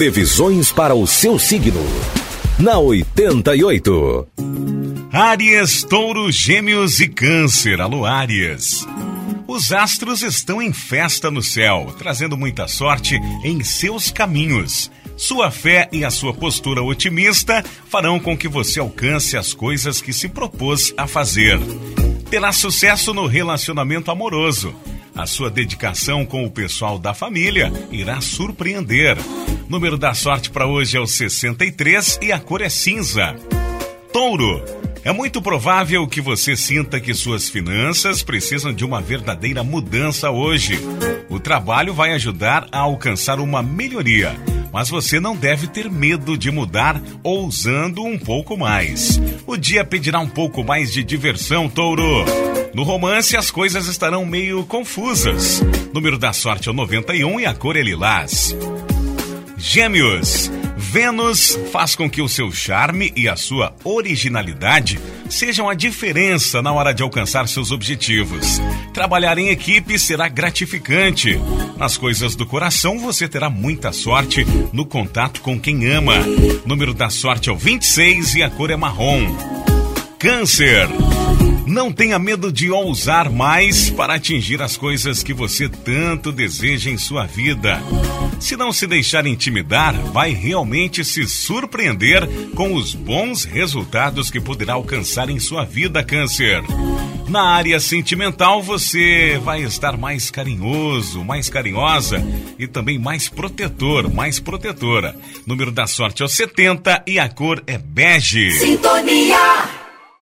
Previsões para o seu signo. Na 88. Áries, Touro, Gêmeos e Câncer. Alô, Áries. Os astros estão em festa no céu, trazendo muita sorte em seus caminhos. Sua fé e a sua postura otimista farão com que você alcance as coisas que se propôs a fazer. Terá sucesso no relacionamento amoroso. A sua dedicação com o pessoal da família irá surpreender. Número da sorte para hoje é o 63 e a cor é cinza. Touro. É muito provável que você sinta que suas finanças precisam de uma verdadeira mudança hoje. O trabalho vai ajudar a alcançar uma melhoria mas você não deve ter medo de mudar ousando um pouco mais. O dia pedirá um pouco mais de diversão, touro. No romance, as coisas estarão meio confusas. Número da sorte é o 91 e a cor é lilás. Gêmeos. Vênus faz com que o seu charme e a sua originalidade sejam a diferença na hora de alcançar seus objetivos. Trabalhar em equipe será gratificante. Nas coisas do coração, você terá muita sorte no contato com quem ama. Número da sorte é o 26 e a cor é marrom. Câncer. Não tenha medo de ousar mais para atingir as coisas que você tanto deseja em sua vida. Se não se deixar intimidar, vai realmente se surpreender com os bons resultados que poderá alcançar em sua vida, Câncer. Na área sentimental, você vai estar mais carinhoso, mais carinhosa e também mais protetor, mais protetora. Número da sorte é o 70 e a cor é bege. Sintonia